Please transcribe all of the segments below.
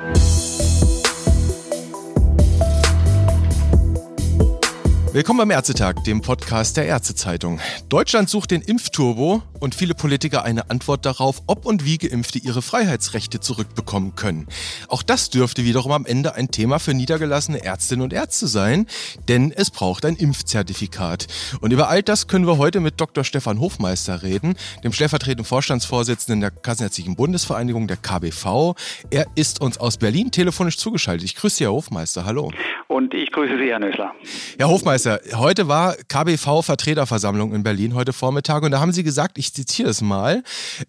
Thank you Willkommen beim Ärztetag, dem Podcast der Ärztezeitung. Deutschland sucht den Impfturbo und viele Politiker eine Antwort darauf, ob und wie Geimpfte ihre Freiheitsrechte zurückbekommen können. Auch das dürfte wiederum am Ende ein Thema für niedergelassene Ärztinnen und Ärzte sein, denn es braucht ein Impfzertifikat. Und über all das können wir heute mit Dr. Stefan Hofmeister reden, dem stellvertretenden Vorstandsvorsitzenden der Kassenärztlichen Bundesvereinigung der KBV. Er ist uns aus Berlin telefonisch zugeschaltet. Ich grüße Sie, Herr Hofmeister. Hallo. Und ich grüße Sie, Herr Nösler. Herr Hofmeister, Meister, heute war KBV-Vertreterversammlung in Berlin heute Vormittag und da haben Sie gesagt, ich zitiere es mal,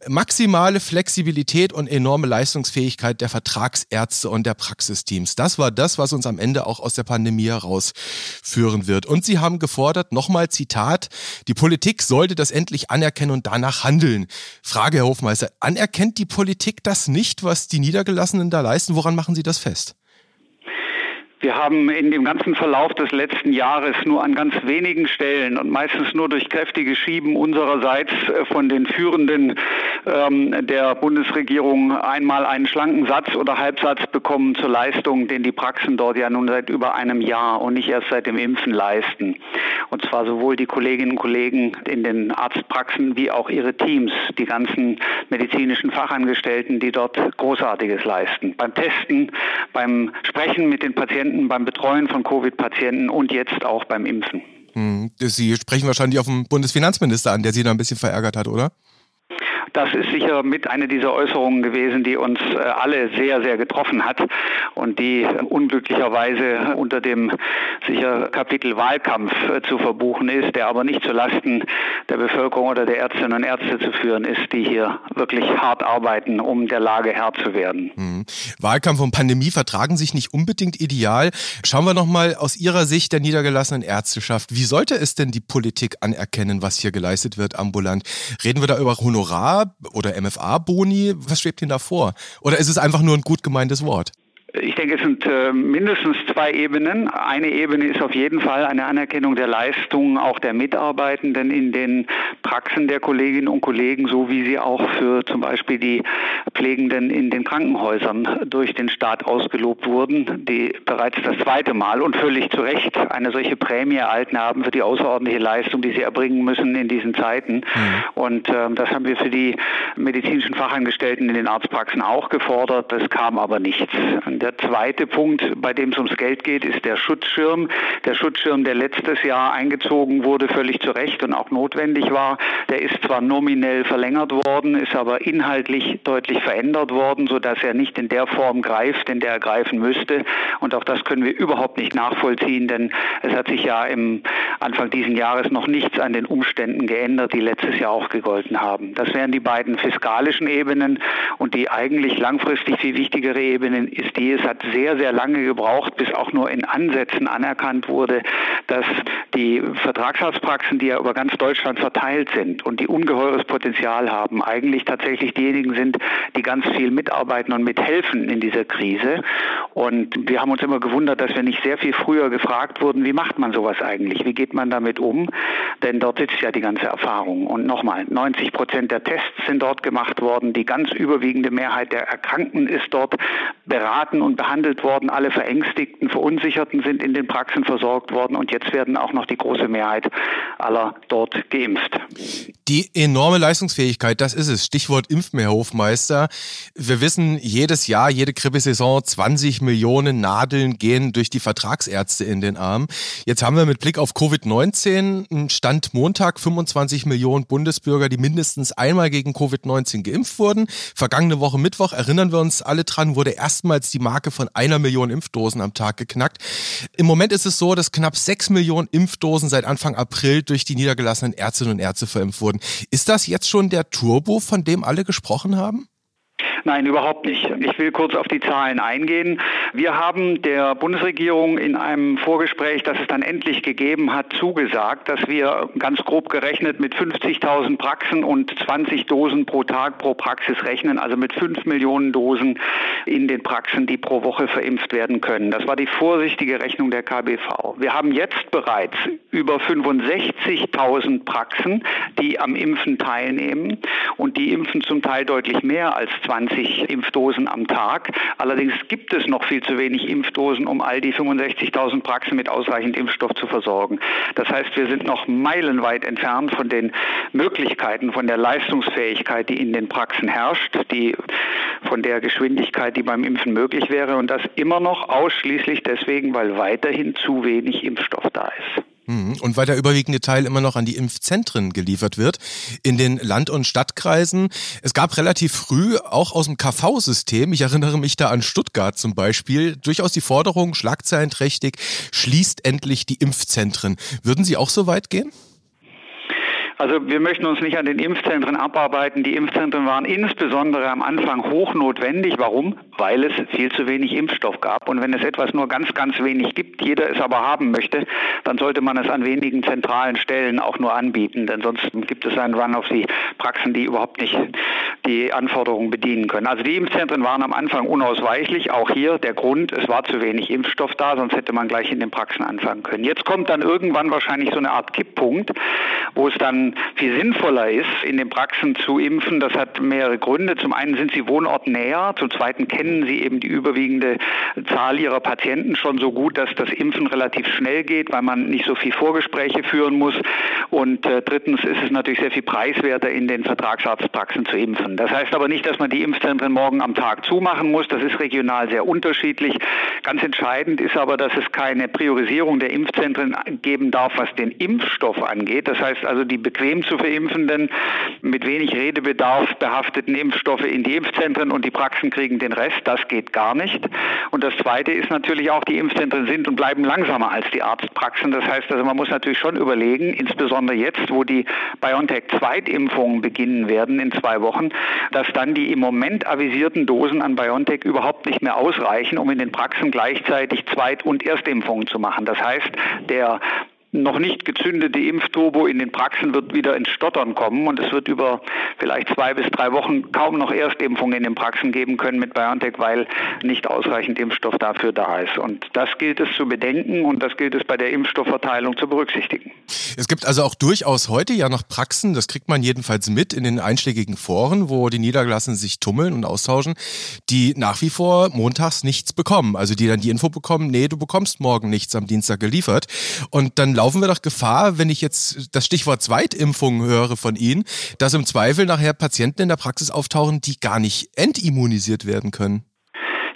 maximale Flexibilität und enorme Leistungsfähigkeit der Vertragsärzte und der Praxisteams. Das war das, was uns am Ende auch aus der Pandemie herausführen wird. Und Sie haben gefordert, nochmal Zitat, die Politik sollte das endlich anerkennen und danach handeln. Frage, Herr Hofmeister, anerkennt die Politik das nicht, was die Niedergelassenen da leisten? Woran machen Sie das fest? Wir haben in dem ganzen Verlauf des letzten Jahres nur an ganz wenigen Stellen und meistens nur durch kräftige Schieben unsererseits äh, von den Führenden ähm, der Bundesregierung einmal einen schlanken Satz oder Halbsatz bekommen zur Leistung, den die Praxen dort ja nun seit über einem Jahr und nicht erst seit dem Impfen leisten. Und zwar sowohl die Kolleginnen und Kollegen in den Arztpraxen wie auch ihre Teams, die ganzen medizinischen Fachangestellten, die dort Großartiges leisten. Beim Testen, beim Sprechen mit den Patienten, Patienten, beim Betreuen von Covid-Patienten und jetzt auch beim Impfen. Hm, Sie sprechen wahrscheinlich auf den Bundesfinanzminister an, der Sie da ein bisschen verärgert hat, oder? Das ist sicher mit einer dieser Äußerungen gewesen, die uns äh, alle sehr, sehr getroffen hat und die unglücklicherweise unter dem sicher Kapitel Wahlkampf äh, zu verbuchen ist, der aber nicht zulasten der Bevölkerung oder der Ärztinnen und Ärzte zu führen ist, die hier wirklich hart arbeiten, um der Lage Herr zu werden. Mhm. Wahlkampf und Pandemie vertragen sich nicht unbedingt ideal. Schauen wir nochmal aus Ihrer Sicht der niedergelassenen Ärzteschaft. Wie sollte es denn die Politik anerkennen, was hier geleistet wird ambulant? Reden wir da über Honorar? oder MFA-Boni? Was schwebt Ihnen da vor? Oder ist es einfach nur ein gut gemeintes Wort? Ich denke, es sind äh, mindestens zwei Ebenen. Eine Ebene ist auf jeden Fall eine Anerkennung der Leistungen auch der Mitarbeitenden in den Praxen der Kolleginnen und Kollegen, so wie sie auch für zum Beispiel die Pflegenden in den Krankenhäusern durch den Staat ausgelobt wurden, die bereits das zweite Mal und völlig zu Recht eine solche Prämie erhalten haben für die außerordentliche Leistung, die sie erbringen müssen in diesen Zeiten. Mhm. Und äh, das haben wir für die medizinischen Fachangestellten in den Arztpraxen auch gefordert. Das kam aber nichts. Der zweite Punkt, bei dem es ums Geld geht, ist der Schutzschirm. Der Schutzschirm, der letztes Jahr eingezogen wurde, völlig zu Recht und auch notwendig war, der ist zwar nominell verlängert worden, ist aber inhaltlich deutlich verändert worden, sodass er nicht in der Form greift, in der er greifen müsste. Und auch das können wir überhaupt nicht nachvollziehen, denn es hat sich ja im Anfang dieses Jahres noch nichts an den Umständen geändert, die letztes Jahr auch gegolten haben. Das wären die beiden fiskalischen Ebenen und die eigentlich langfristig viel wichtigere Ebene ist die, es hat sehr, sehr lange gebraucht, bis auch nur in Ansätzen anerkannt wurde, dass die Vertragsarztpraxen, die ja über ganz Deutschland verteilt sind und die ungeheures Potenzial haben, eigentlich tatsächlich diejenigen sind, die ganz viel mitarbeiten und mithelfen in dieser Krise. Und wir haben uns immer gewundert, dass wir nicht sehr viel früher gefragt wurden, wie macht man sowas eigentlich? Wie geht man damit um? Denn dort sitzt ja die ganze Erfahrung. Und nochmal, 90 Prozent der Tests sind dort gemacht worden. Die ganz überwiegende Mehrheit der Erkrankten ist dort beraten und behandelt worden. Alle Verängstigten, Verunsicherten sind in den Praxen versorgt worden. Und jetzt werden auch noch die große Mehrheit aller dort geimpft. Die enorme Leistungsfähigkeit, das ist es. Stichwort Impfmehrhofmeister. Wir wissen jedes Jahr, jede Grippesaison, 20 Millionen Nadeln gehen durch die Vertragsärzte in den Arm. Jetzt haben wir mit Blick auf Covid-19 Stand Montag 25 Millionen Bundesbürger, die mindestens einmal gegen Covid-19 geimpft wurden. Vergangene Woche Mittwoch, erinnern wir uns alle dran, wurde erstmals die Marke von einer Million Impfdosen am Tag geknackt. Im Moment ist es so, dass knapp sechs Millionen Impfdosen seit Anfang April durch die niedergelassenen Ärztinnen und Ärzte verimpft wurden. Ist das jetzt schon der Turbo, von dem alle gesprochen haben? Nein, überhaupt nicht. Ich will kurz auf die Zahlen eingehen. Wir haben der Bundesregierung in einem Vorgespräch, das es dann endlich gegeben hat, zugesagt, dass wir ganz grob gerechnet mit 50.000 Praxen und 20 Dosen pro Tag pro Praxis rechnen, also mit 5 Millionen Dosen in den Praxen, die pro Woche verimpft werden können. Das war die vorsichtige Rechnung der KBV. Wir haben jetzt bereits über 65.000 Praxen, die am Impfen teilnehmen und die impfen zum Teil deutlich mehr als 20 Impfdosen am Tag. Allerdings gibt es noch viel zu wenig Impfdosen, um all die 65.000 Praxen mit ausreichend Impfstoff zu versorgen. Das heißt, wir sind noch meilenweit entfernt von den Möglichkeiten, von der Leistungsfähigkeit, die in den Praxen herrscht, die von der Geschwindigkeit, die beim Impfen möglich wäre und das immer noch ausschließlich deswegen, weil weiterhin zu wenig Impfstoff da ist. Mhm. Und weil der überwiegende Teil immer noch an die Impfzentren geliefert wird, in den Land- und Stadtkreisen. Es gab relativ früh auch aus dem KV-System, ich erinnere mich da an Stuttgart zum Beispiel, durchaus die Forderung, schlagzeilenträchtig, schließt endlich die Impfzentren. Würden Sie auch so weit gehen? Also wir möchten uns nicht an den Impfzentren abarbeiten. Die Impfzentren waren insbesondere am Anfang hochnotwendig. Warum? Weil es viel zu wenig Impfstoff gab. Und wenn es etwas nur ganz, ganz wenig gibt, jeder es aber haben möchte, dann sollte man es an wenigen zentralen Stellen auch nur anbieten. Denn sonst gibt es einen Run auf die Praxen, die überhaupt nicht die Anforderungen bedienen können. Also die Impfzentren waren am Anfang unausweichlich. Auch hier der Grund, es war zu wenig Impfstoff da, sonst hätte man gleich in den Praxen anfangen können. Jetzt kommt dann irgendwann wahrscheinlich so eine Art Kipppunkt, wo es dann viel sinnvoller ist, in den Praxen zu impfen. Das hat mehrere Gründe. Zum einen sind sie wohnortnäher, zum zweiten kennen sie eben die überwiegende Zahl ihrer Patienten schon so gut, dass das Impfen relativ schnell geht, weil man nicht so viel Vorgespräche führen muss. Und äh, drittens ist es natürlich sehr viel preiswerter, in den Vertragsarztpraxen zu impfen. Das heißt aber nicht, dass man die Impfzentren morgen am Tag zumachen muss. Das ist regional sehr unterschiedlich. Ganz entscheidend ist aber, dass es keine Priorisierung der Impfzentren geben darf, was den Impfstoff angeht. Das heißt also, die Bequemlichkeit bequem zu verimpfenden, mit wenig Redebedarf behafteten Impfstoffe in die Impfzentren und die Praxen kriegen den Rest. Das geht gar nicht. Und das Zweite ist natürlich auch, die Impfzentren sind und bleiben langsamer als die Arztpraxen. Das heißt also, man muss natürlich schon überlegen, insbesondere jetzt, wo die BioNTech-Zweitimpfungen beginnen werden in zwei Wochen, dass dann die im Moment avisierten Dosen an BioNTech überhaupt nicht mehr ausreichen, um in den Praxen gleichzeitig Zweit- und Erstimpfungen zu machen. Das heißt, der noch nicht gezündete Impfturbo in den Praxen wird wieder ins Stottern kommen und es wird über vielleicht zwei bis drei Wochen kaum noch Erstimpfungen in den Praxen geben können mit BioNTech, weil nicht ausreichend Impfstoff dafür da ist. Und das gilt es zu bedenken und das gilt es bei der Impfstoffverteilung zu berücksichtigen. Es gibt also auch durchaus heute ja noch Praxen, das kriegt man jedenfalls mit in den einschlägigen Foren, wo die Niedergelassenen sich tummeln und austauschen, die nach wie vor montags nichts bekommen. Also die dann die Info bekommen, nee, du bekommst morgen nichts am Dienstag geliefert. Und dann laufen wir doch Gefahr, wenn ich jetzt das Stichwort Zweitimpfung höre von Ihnen, dass im Zweifel nachher Patienten in der Praxis auftauchen, die gar nicht entimmunisiert werden können.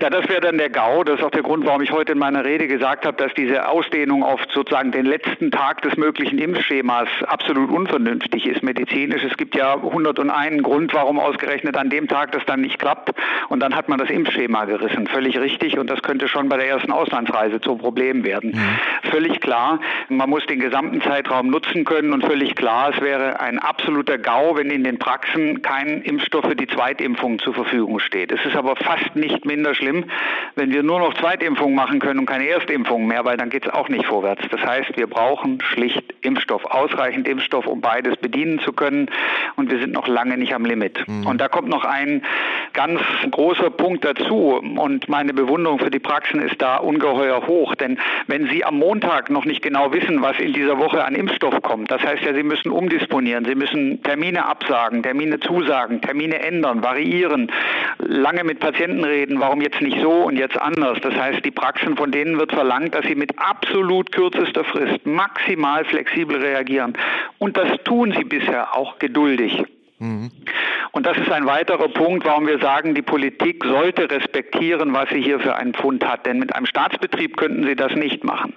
Ja, das wäre dann der GAU. Das ist auch der Grund, warum ich heute in meiner Rede gesagt habe, dass diese Ausdehnung auf sozusagen den letzten Tag des möglichen Impfschemas absolut unvernünftig ist medizinisch. Es gibt ja 101 Grund, warum ausgerechnet an dem Tag das dann nicht klappt. Und dann hat man das Impfschema gerissen. Völlig richtig. Und das könnte schon bei der ersten Auslandsreise zum Problem werden. Mhm. Völlig klar. Man muss den gesamten Zeitraum nutzen können. Und völlig klar, es wäre ein absoluter GAU, wenn in den Praxen kein Impfstoff für die Zweitimpfung zur Verfügung steht. Es ist aber fast nicht minder schlimm schlimm, wenn wir nur noch Zweitimpfungen machen können und keine Erstimpfungen mehr, weil dann geht es auch nicht vorwärts. Das heißt, wir brauchen schlicht Impfstoff, ausreichend Impfstoff, um beides bedienen zu können. Und wir sind noch lange nicht am Limit. Mhm. Und da kommt noch ein ganz großer Punkt dazu. Und meine Bewunderung für die Praxen ist da ungeheuer hoch. Denn wenn Sie am Montag noch nicht genau wissen, was in dieser Woche an Impfstoff kommt, das heißt ja, Sie müssen umdisponieren, Sie müssen Termine absagen, Termine zusagen, Termine ändern, variieren, lange mit Patienten reden, warum jetzt nicht so und jetzt anders. Das heißt, die Praxen, von denen wird verlangt, dass sie mit absolut kürzester Frist maximal flexibel reagieren. Und das tun sie bisher auch geduldig. Mhm. Und das ist ein weiterer Punkt, warum wir sagen, die Politik sollte respektieren, was sie hier für einen Pfund hat. Denn mit einem Staatsbetrieb könnten sie das nicht machen.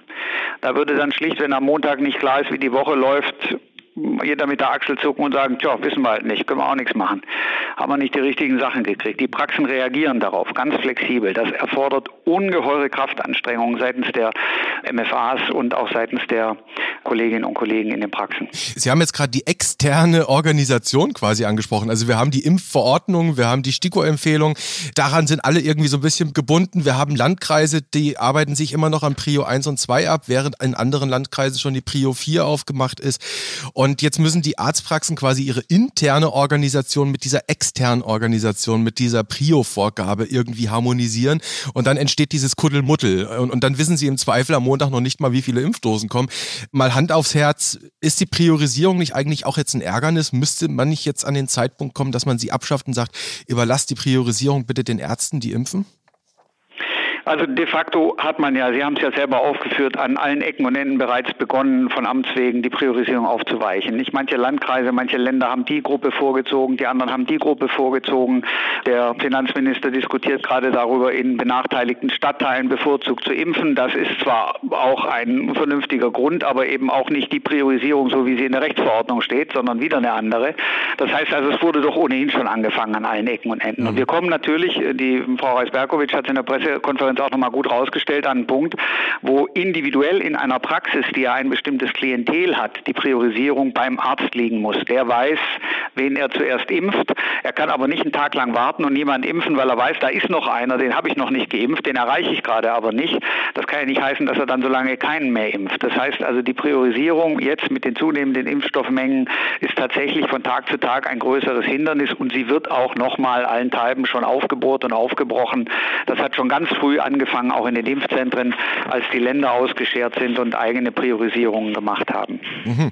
Da würde dann schlicht, wenn am Montag nicht klar ist, wie die Woche läuft, jeder mit der Achsel zucken und sagen, tja, wissen wir halt nicht, können wir auch nichts machen. Haben wir nicht die richtigen Sachen gekriegt. Die Praxen reagieren darauf, ganz flexibel. Das erfordert ungeheure Kraftanstrengungen seitens der MFAs und auch seitens der Kolleginnen und Kollegen in den Praxen. Sie haben jetzt gerade die externe Organisation quasi angesprochen. Also wir haben die Impfverordnung, wir haben die STIKO-Empfehlung. Daran sind alle irgendwie so ein bisschen gebunden. Wir haben Landkreise, die arbeiten sich immer noch an Prio 1 und 2 ab, während in anderen Landkreisen schon die Prio 4 aufgemacht ist. Und Und jetzt müssen die Arztpraxen quasi ihre interne Organisation mit dieser externen Organisation, mit dieser Prio-Vorgabe irgendwie harmonisieren. Und dann entsteht dieses Kuddelmuddel. Und, und dann wissen sie im Zweifel am Montag noch nicht mal, wie viele Impfdosen kommen. Mal Hand aufs Herz, ist die Priorisierung nicht eigentlich auch jetzt ein Ärgernis? Müsste man nicht jetzt an den Zeitpunkt kommen, dass man sie abschafft und sagt, überlasst die Priorisierung bitte den Ärzten, die impfen? Also de facto hat man ja, Sie haben es ja selber aufgeführt, an allen Ecken und Enden bereits begonnen, von Amts wegen die Priorisierung aufzuweichen. Nicht manche Landkreise, manche Länder haben die Gruppe vorgezogen, die anderen haben die Gruppe vorgezogen. Der Finanzminister diskutiert gerade darüber, in benachteiligten Stadtteilen bevorzugt zu impfen. Das ist zwar auch ein vernünftiger Grund, aber eben auch nicht die Priorisierung, so wie sie in der Rechtsverordnung steht, sondern wieder eine andere. Das heißt also, es wurde doch ohnehin schon angefangen an allen Ecken und Enden. Und wir kommen natürlich, die Frau Reis-Berkowitsch hat es in der Pressekonferenz Konferenz auch nochmal gut rausgestellt, an einen Punkt, wo individuell in einer Praxis, die ja ein bestimmtes Klientel hat, die Priorisierung beim Arzt liegen muss. Der weiß, wen er zuerst impft. Er kann aber nicht einen Tag lang warten und niemand impfen, weil er weiß, da ist noch einer, den habe ich noch nicht geimpft, den erreiche ich gerade aber nicht. Das kann ja nicht heißen, dass er dann so lange keinen mehr impft. Das heißt also, die Priorisierung jetzt mit den zunehmenden Impfstoffmengen ist tatsächlich von Tag zu Tag ein größeres Hindernis und sie wird auch nochmal allenthalben schon aufgebohrt und aufgebrochen. Das hat schon ganz früh angefangen, auch in den Impfzentren, als die Länder ausgeschert sind und eigene Priorisierungen gemacht haben. Mhm.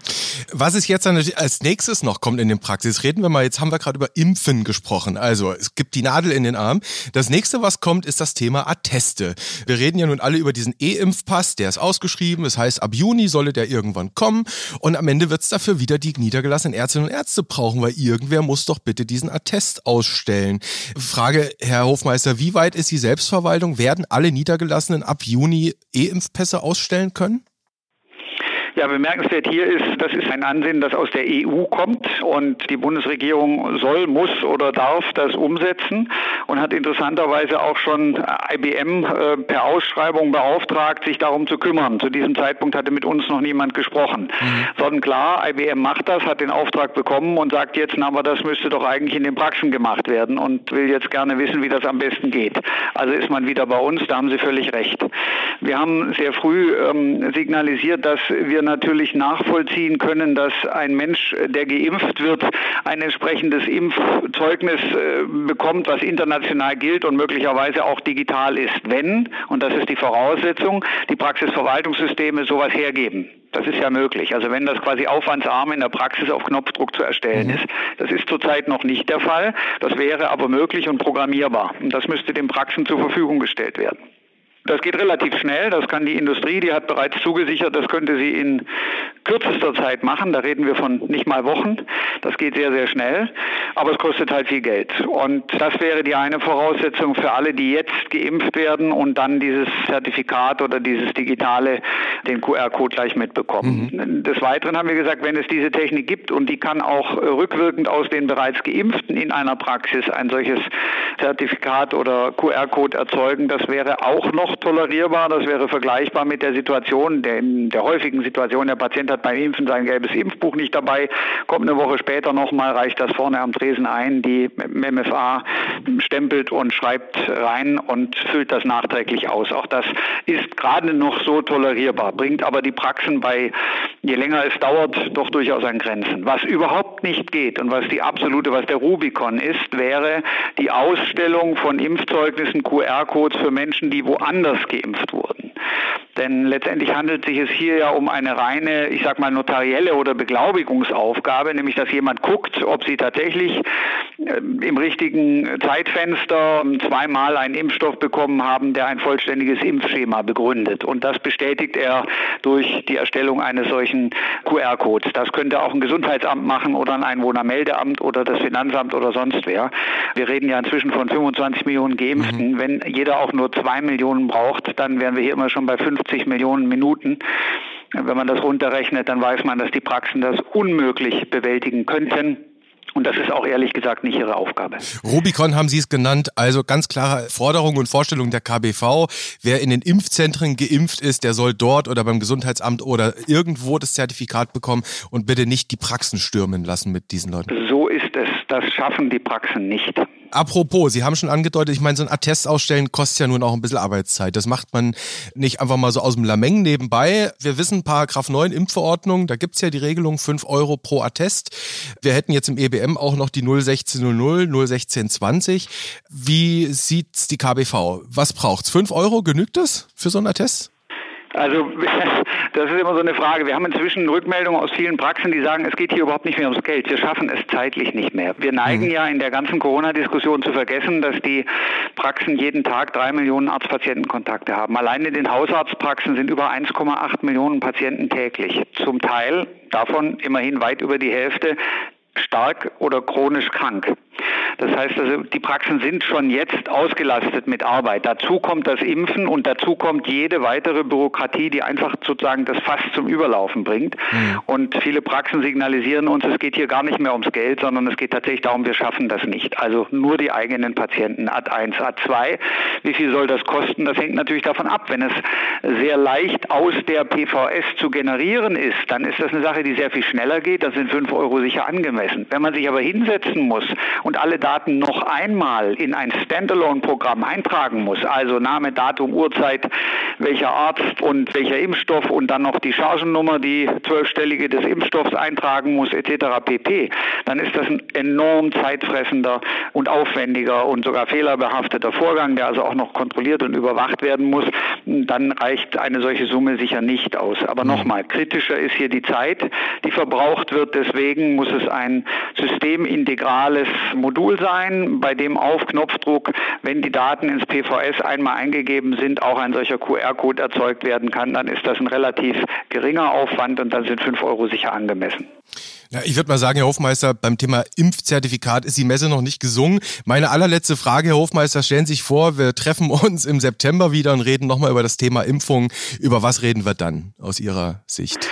Was ist jetzt als nächstes noch kommt in den Praxis? Reden wir mal, jetzt haben wir gerade über Impfen gesprochen. Also es gibt die Nadel in den Arm. Das nächste, was kommt, ist das Thema Atteste. Wir reden ja nun alle über diesen E-Impfpass, der ist ausgeschrieben. Das heißt, ab Juni solle der irgendwann kommen. Und am Ende wird es dafür wieder die niedergelassenen Ärztinnen und Ärzte brauchen, weil irgendwer muss doch bitte diesen Attest ausstellen. Frage, Herr Hofmeister, wie weit ist die Selbstverwaltung? Werden alle Niedergelassenen ab Juni E-Impfpässe ausstellen können? Ja, bemerkenswert hier ist, das ist ein Ansinnen, das aus der EU kommt und die Bundesregierung soll, muss oder darf das umsetzen und hat interessanterweise auch schon IBM äh, per Ausschreibung beauftragt, sich darum zu kümmern. Zu diesem Zeitpunkt hatte mit uns noch niemand gesprochen. Mhm. Sondern klar, IBM macht das, hat den Auftrag bekommen und sagt jetzt, na, aber das müsste doch eigentlich in den Praxen gemacht werden und will jetzt gerne wissen, wie das am besten geht. Also ist man wieder bei uns, da haben Sie völlig recht. Wir haben sehr früh ähm, signalisiert, dass wir natürlich nachvollziehen können, dass ein Mensch, der geimpft wird, ein entsprechendes Impfzeugnis äh, bekommt, was international gilt und möglicherweise auch digital ist, wenn, und das ist die Voraussetzung, die Praxisverwaltungssysteme sowas hergeben. Das ist ja möglich. Also wenn das quasi aufwandsarm in der Praxis auf Knopfdruck zu erstellen mhm. ist. Das ist zurzeit noch nicht der Fall. Das wäre aber möglich und programmierbar. Und das müsste den Praxen zur Verfügung gestellt werden. Das geht relativ schnell, das kann die Industrie, die hat bereits zugesichert, das könnte sie in kürzester Zeit machen. Da reden wir von nicht mal Wochen. Das geht sehr, sehr schnell, aber es kostet halt viel Geld. Und das wäre die eine Voraussetzung für alle, die jetzt geimpft werden und dann dieses Zertifikat oder dieses digitale, den QR-Code gleich mitbekommen. Mhm. Des Weiteren haben wir gesagt, wenn es diese Technik gibt und die kann auch rückwirkend aus den bereits Geimpften in einer Praxis ein solches Zertifikat oder QR-Code erzeugen, das wäre auch noch tolerierbar. Das wäre vergleichbar mit der Situation, der, der häufigen Situation, der Patient hat beim Impfen sein gelbes Impfbuch nicht dabei, kommt eine Woche später nochmal, reicht das vorne am Tresen ein, die MFA stempelt und schreibt rein und füllt das nachträglich aus. Auch das ist gerade noch so tolerierbar, bringt aber die Praxen bei, je länger es dauert, doch durchaus an Grenzen. Was überhaupt nicht geht und was die absolute, was der Rubikon ist, wäre die Ausstellung von Impfzeugnissen, QR-Codes für Menschen, die woanders anders geimpft wurden. Denn letztendlich handelt sich es hier ja um eine reine, ich sag mal, notarielle oder Beglaubigungsaufgabe, nämlich dass jemand guckt, ob sie tatsächlich im richtigen Zeitfenster zweimal einen Impfstoff bekommen haben, der ein vollständiges Impfschema begründet. Und das bestätigt er durch die Erstellung eines solchen QR-Codes. Das könnte auch ein Gesundheitsamt machen oder ein Einwohnermeldeamt oder das Finanzamt oder sonst wer. Wir reden ja inzwischen von 25 Millionen Geimpften. Mhm. Wenn jeder auch nur zwei Millionen braucht, dann wären wir hier immer schon bei 50 Millionen Minuten. Wenn man das runterrechnet, dann weiß man, dass die Praxen das unmöglich bewältigen könnten. Und das ist auch ehrlich gesagt nicht ihre Aufgabe. Rubicon haben Sie es genannt, also ganz klare Forderungen und Vorstellungen der KBV. Wer in den Impfzentren geimpft ist, der soll dort oder beim Gesundheitsamt oder irgendwo das Zertifikat bekommen und bitte nicht die Praxen stürmen lassen mit diesen Leuten. So es. Das schaffen die Praxen nicht. Apropos, Sie haben schon angedeutet, ich meine, so ein Attest ausstellen kostet ja nun auch ein bisschen Arbeitszeit. Das macht man nicht einfach mal so aus dem Lameng nebenbei. Wir wissen, Paragraph 9 Impfverordnung, da gibt's ja die Regelung 5 Euro pro Attest. Wir hätten jetzt im EBM auch noch die 01600, 01620. Wie sieht's die KBV? Was braucht's? 5 Euro, genügt das für so ein Attest? Also das ist immer so eine Frage. Wir haben inzwischen Rückmeldungen aus vielen Praxen, die sagen, es geht hier überhaupt nicht mehr ums Geld. Wir schaffen es zeitlich nicht mehr. Wir neigen mhm. ja in der ganzen Corona-Diskussion zu vergessen, dass die Praxen jeden Tag drei Millionen Arzt-Patienten-Kontakte haben. Allein in den Hausarztpraxen sind über 1,8 Millionen Patienten täglich. Zum Teil davon immerhin weit über die Hälfte stark oder chronisch krank. Das heißt also, die Praxen sind schon jetzt ausgelastet mit Arbeit. Dazu kommt das Impfen und dazu kommt jede weitere Bürokratie, die einfach sozusagen das Fass zum Überlaufen bringt. Mhm. Und viele Praxen signalisieren uns, es geht hier gar nicht mehr ums Geld, sondern es geht tatsächlich darum, wir schaffen das nicht. Also nur die eigenen Patienten, Ad 1, Ad 2. Wie viel soll das kosten? Das hängt natürlich davon ab. Wenn es sehr leicht aus der PVS zu generieren ist, dann ist das eine Sache, die sehr viel schneller geht. Das sind 5 Euro sicher angemessen. Wenn man sich aber hinsetzen muss und alle Daten noch einmal in ein Standalone-Programm eintragen muss, also Name, Datum, Uhrzeit, welcher Arzt und welcher Impfstoff und dann noch die Chargennummer, die zwölfstellige des Impfstoffs eintragen muss, etc. pp., dann ist das ein enorm zeitfressender und aufwendiger und sogar fehlerbehafteter Vorgang, der also auch noch kontrolliert und überwacht werden muss. Dann reicht eine solche Summe sicher nicht aus. Aber mhm. nochmal, kritischer ist hier die Zeit, die verbraucht wird. Deswegen muss es ein systemintegrales Modul sein, bei dem auf Knopfdruck, wenn die Daten ins PVS einmal eingegeben sind, auch ein solcher QR-Code erzeugt werden kann, dann ist das ein relativ geringer Aufwand und dann sind 5 Euro sicher angemessen. Ja, ich würde mal sagen, Herr Hofmeister, beim Thema Impfzertifikat ist die Messe noch nicht gesungen. Meine allerletzte Frage, Herr Hofmeister, stellen Sie sich vor, wir treffen uns im September wieder und reden nochmal über das Thema Impfung. Über was reden wir dann aus Ihrer Sicht?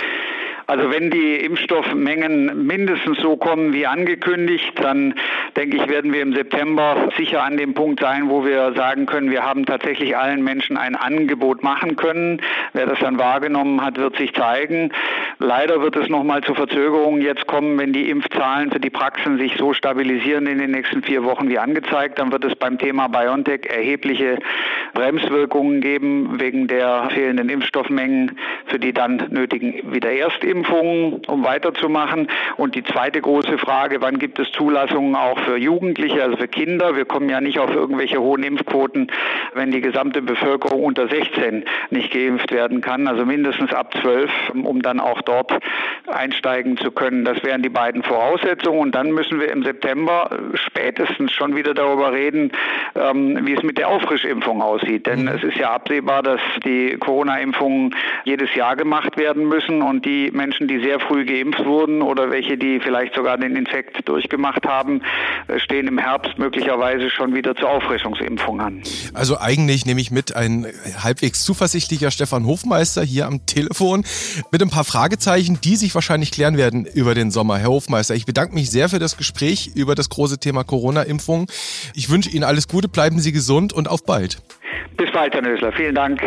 Also wenn die Impfstoffmengen mindestens so kommen wie angekündigt, dann denke ich, werden wir im September sicher an dem Punkt sein, wo wir sagen können, wir haben tatsächlich allen Menschen ein Angebot machen können. Wer das dann wahrgenommen hat, wird sich zeigen. Leider wird es nochmal zu Verzögerungen jetzt kommen, wenn die Impfzahlen für die Praxen sich so stabilisieren in den nächsten vier Wochen wie angezeigt. Dann wird es beim Thema BioNTech erhebliche Bremswirkungen geben wegen der fehlenden Impfstoffmengen für die dann nötigen Wiedererstimpfungen, um weiterzumachen. Und die zweite große Frage, wann gibt es Zulassungen auch für Jugendliche, also für Kinder? Wir kommen ja nicht auf irgendwelche hohen Impfquoten, wenn die gesamte Bevölkerung unter 16 nicht geimpft werden kann, also mindestens ab 12, um dann auch dort einsteigen zu können. Das wären die beiden Voraussetzungen. Und dann müssen wir im September spätestens schon wieder darüber reden, ähm, wie es mit der Auffrischimpfung aussieht. Denn mhm. es ist ja absehbar, dass die Corona-Impfungen jedes Jahr gemacht werden müssen und die Menschen, die sehr früh geimpft wurden oder welche, die vielleicht sogar den Infekt durchgemacht haben, äh, stehen im Herbst möglicherweise schon wieder zur Auffrischungsimpfung an. Also eigentlich nehme ich mit ein halbwegs zuversichtlicher Stefan Hofmeister hier am Telefon mit ein paar Fragezeichen, die sich wahrscheinlich klären werden über den Sommer. Herr Hofmeister, ich bedanke mich sehr für das Gespräch über das große Thema Corona-Impfung. Ich wünsche Ihnen alles Gute, bleiben Sie gesund und auf bald. Bis bald, Herr Nösler. Vielen Dank.